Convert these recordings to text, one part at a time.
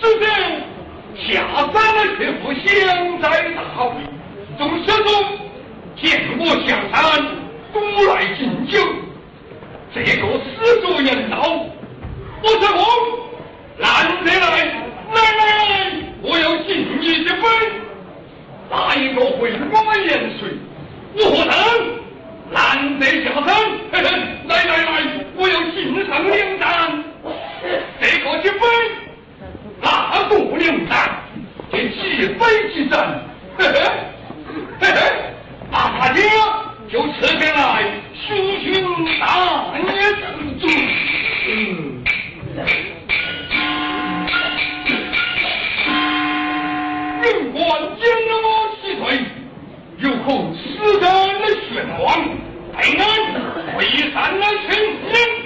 使者下山了去赴乡在大会，众使中见我下山，都来敬酒。这个使者言道：“我是公，难得来，来来，我要敬你一杯。哪一个会我言水？我何等难得下山，嘿嘿，来来来，我要敬上两盏。这个一杯，那个两盏，这几杯几盏，嘿嘿，嘿嘿，大家就吃开来，寻寻大业之主。嗯。人官将我击退，有恐死人的玄黄，被俺退散了群人。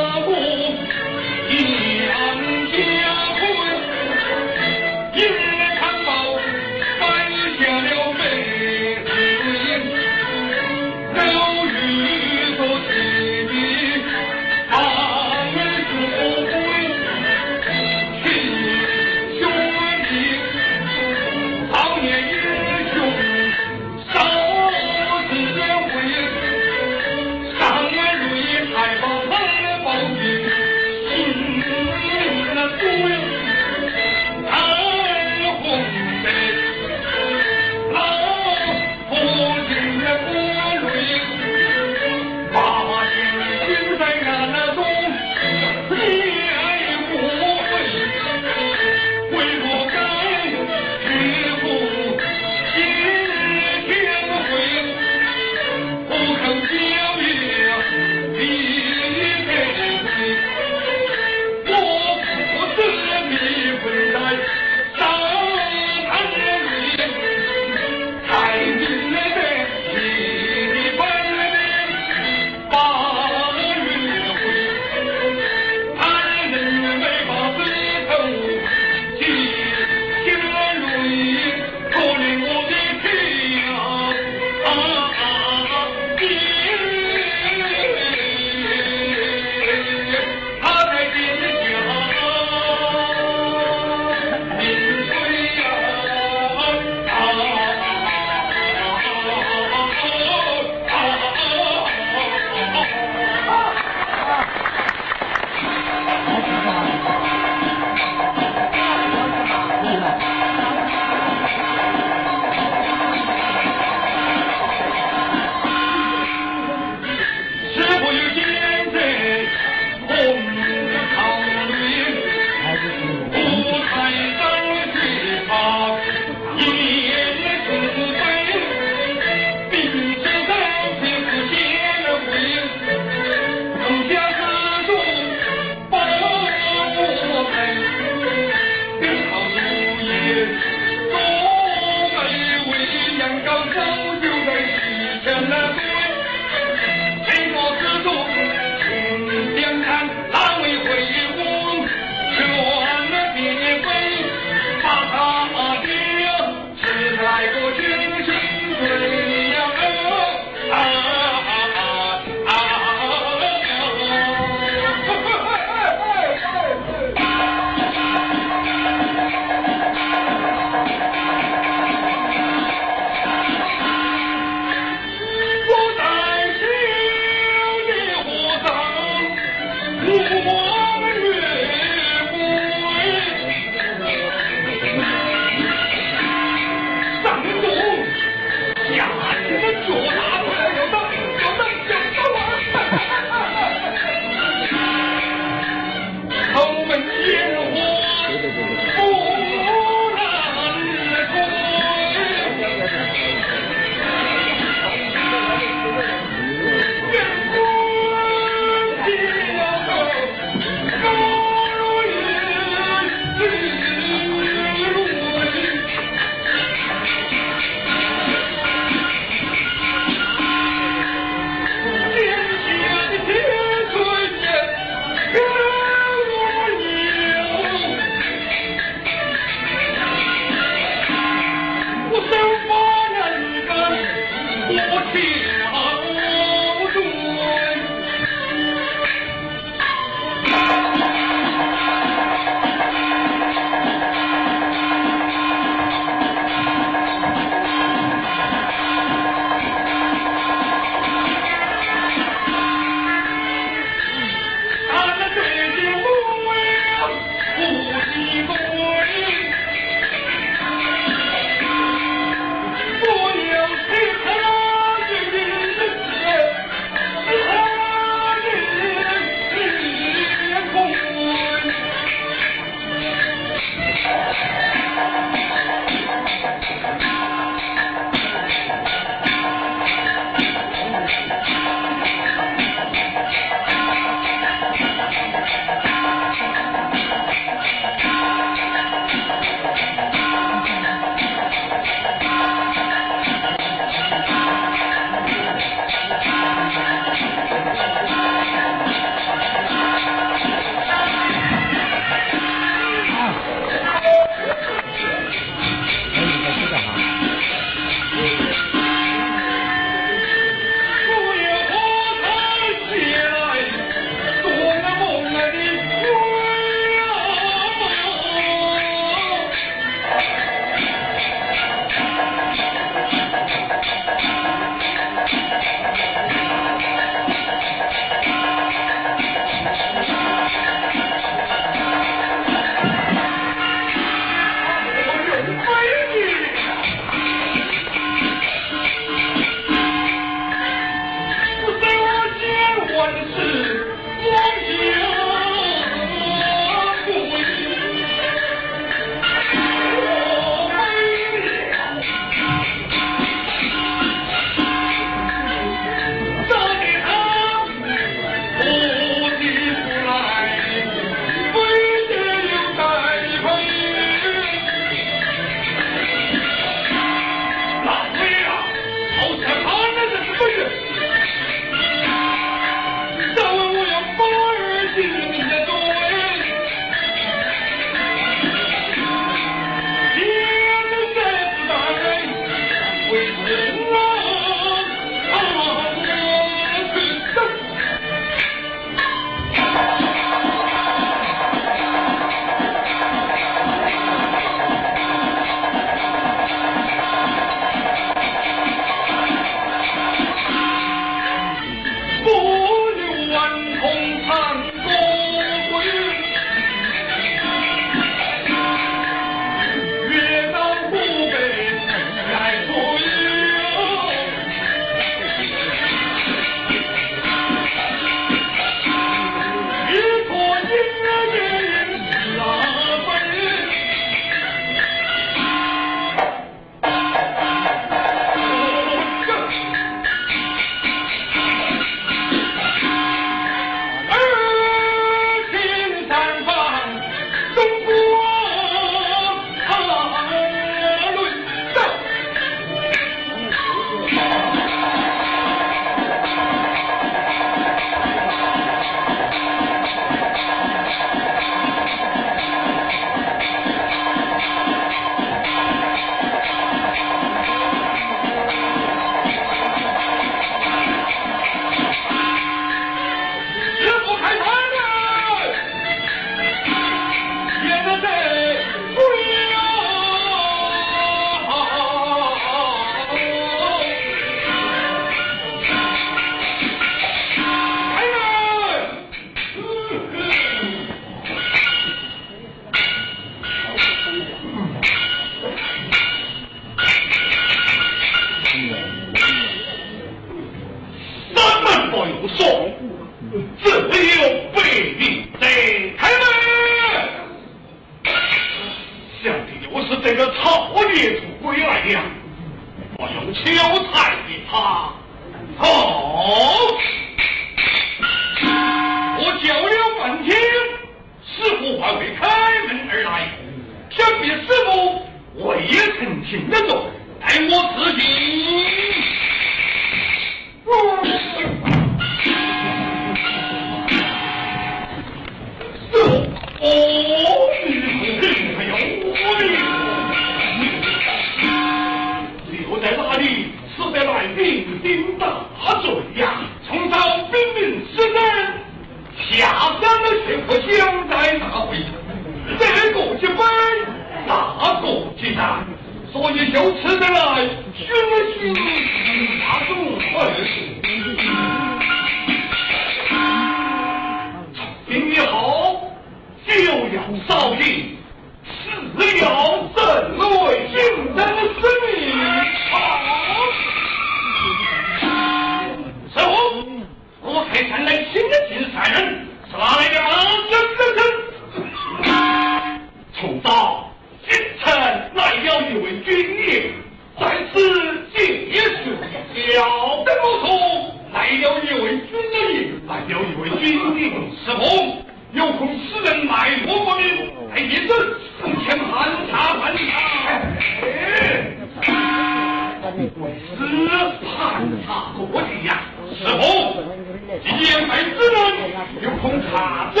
有孔卡子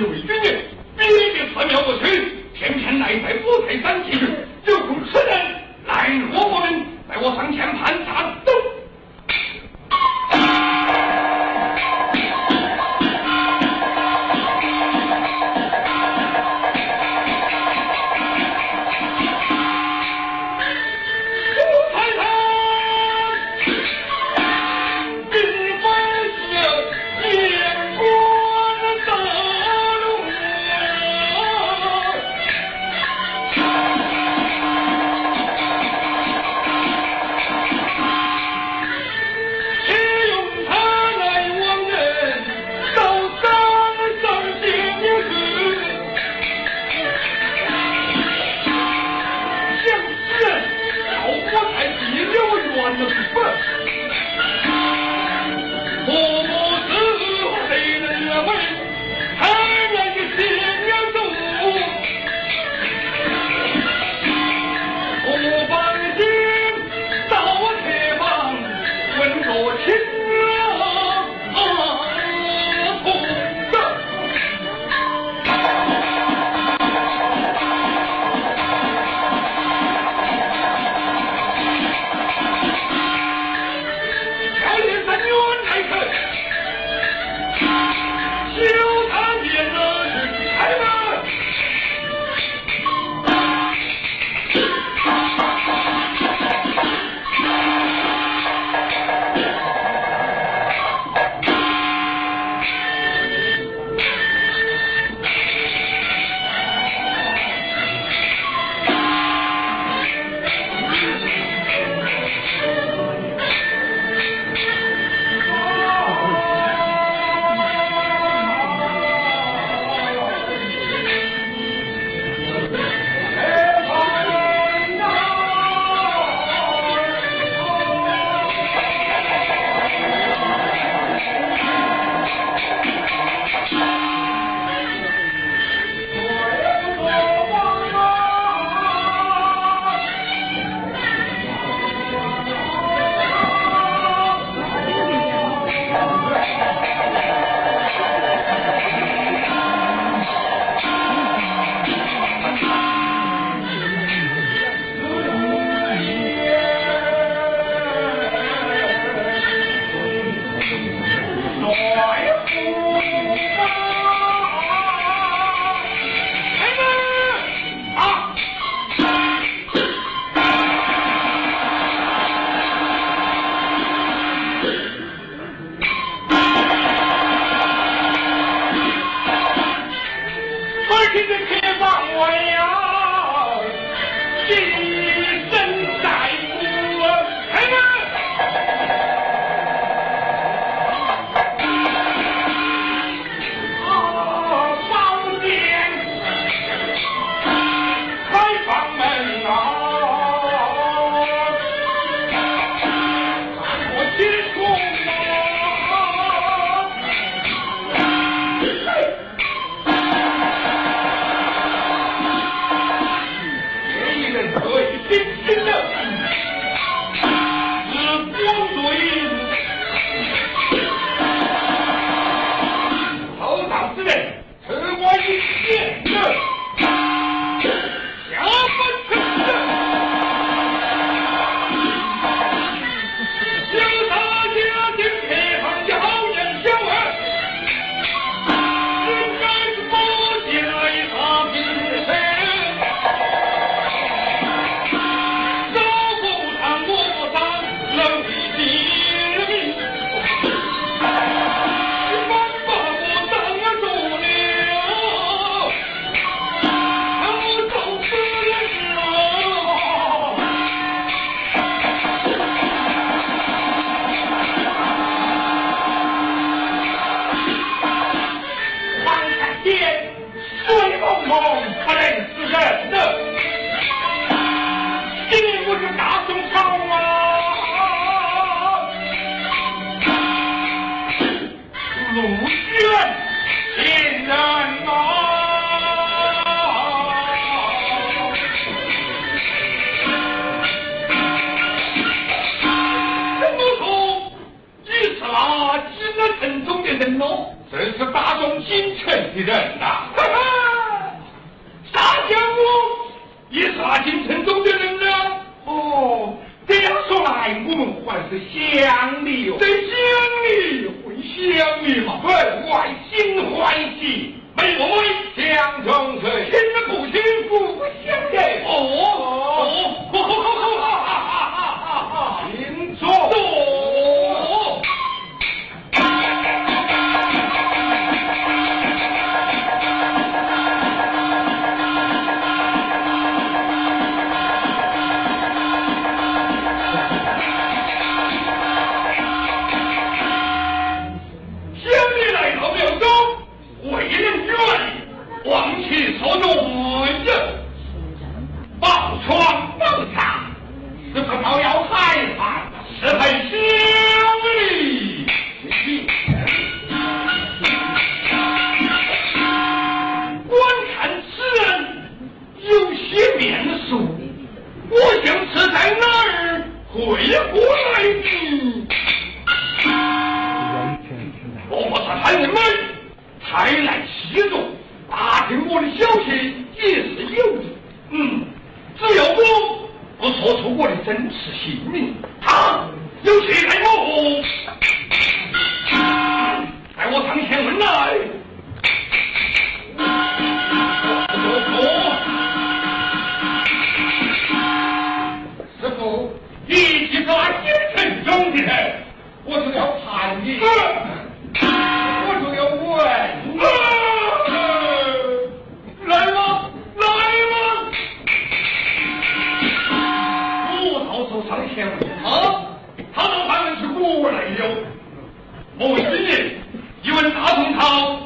有一军爷，你别传遍不去偏偏来在五台山地区就从此人来我们带我上前看母亲。天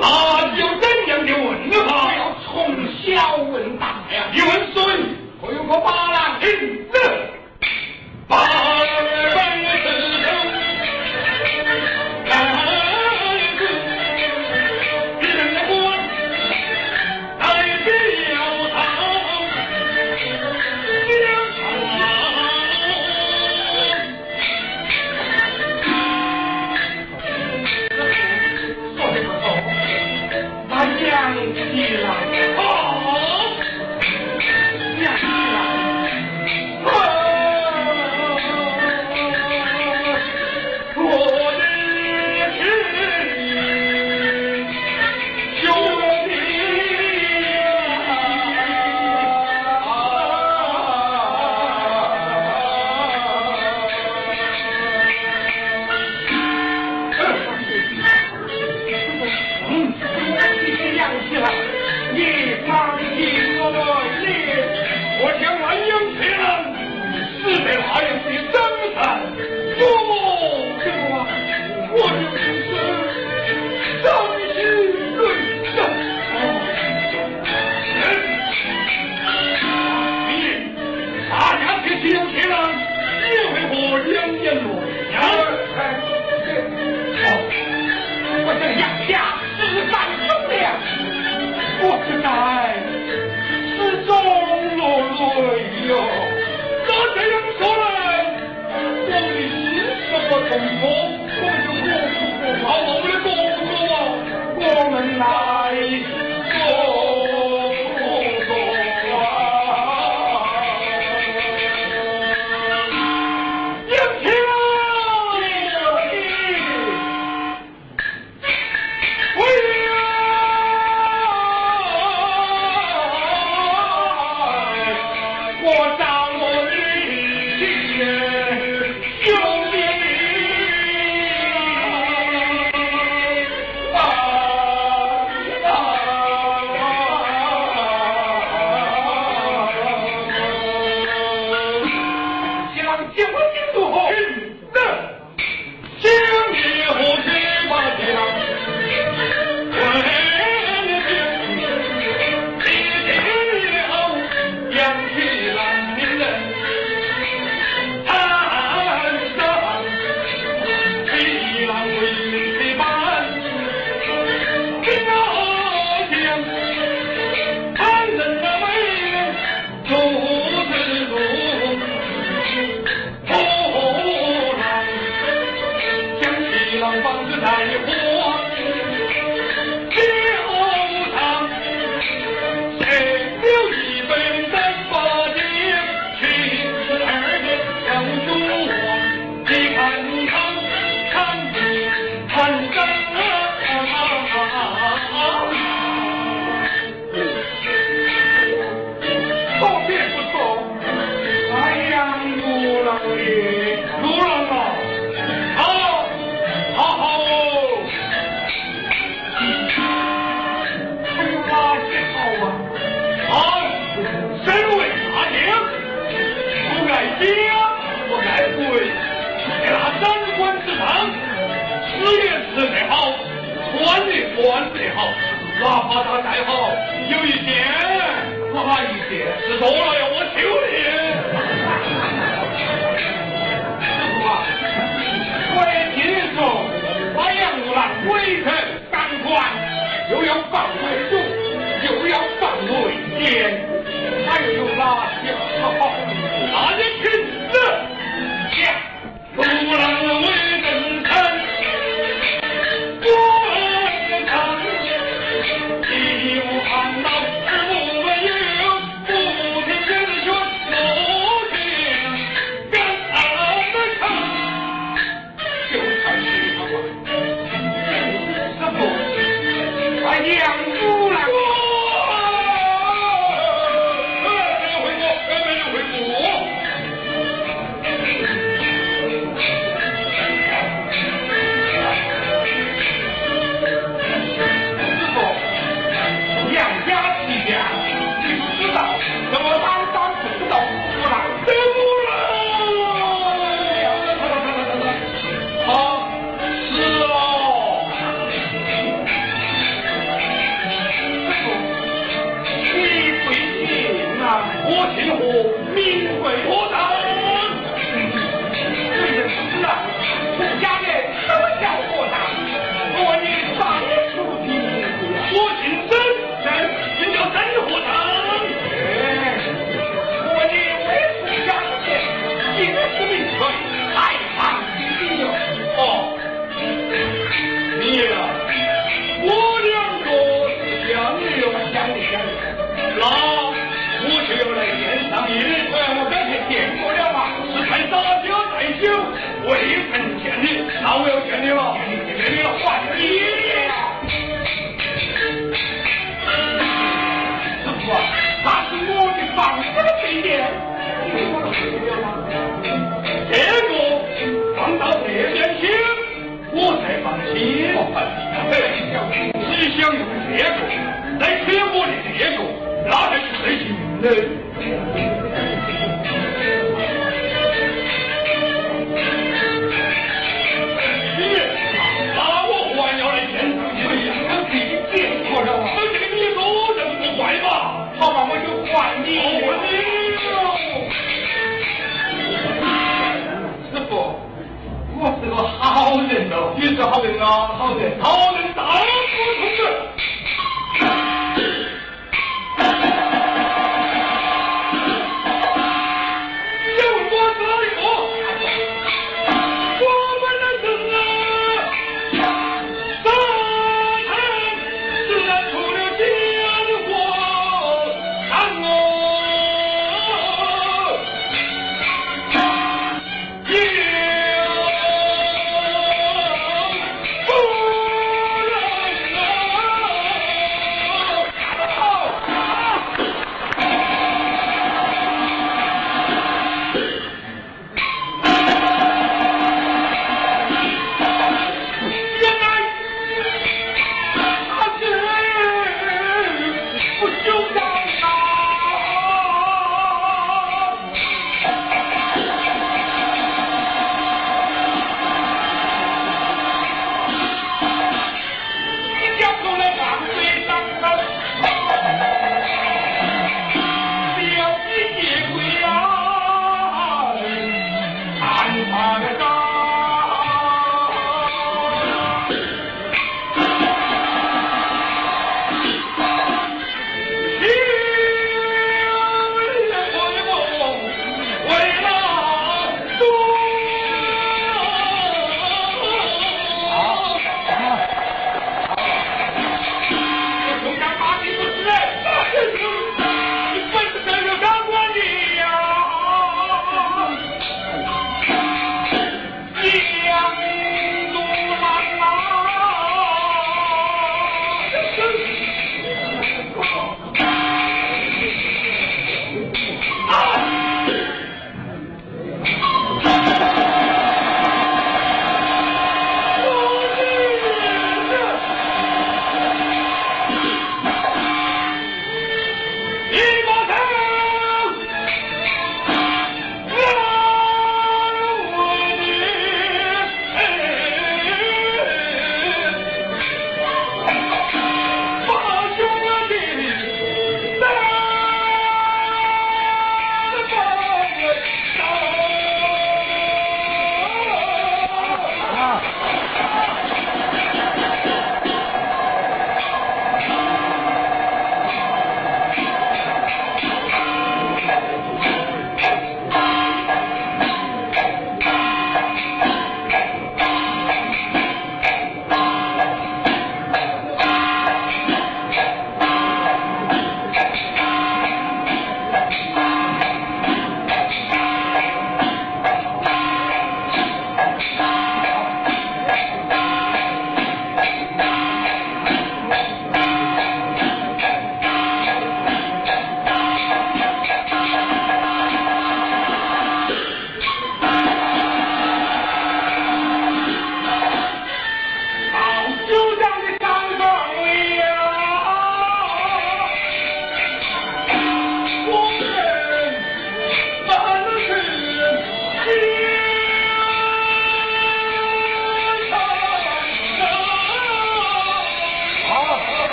那有怎样的问法？要从小问大呀！你问谁？我有个八大家再好有一天哪一天吃多了要我修炼师傅啊我也听人说无郎鬼城当官又要防外祖又要防内奸还有哪些好好些这个放到这边去，我才放心。你想用这个来骗我的这个，那才是最行的。好好的好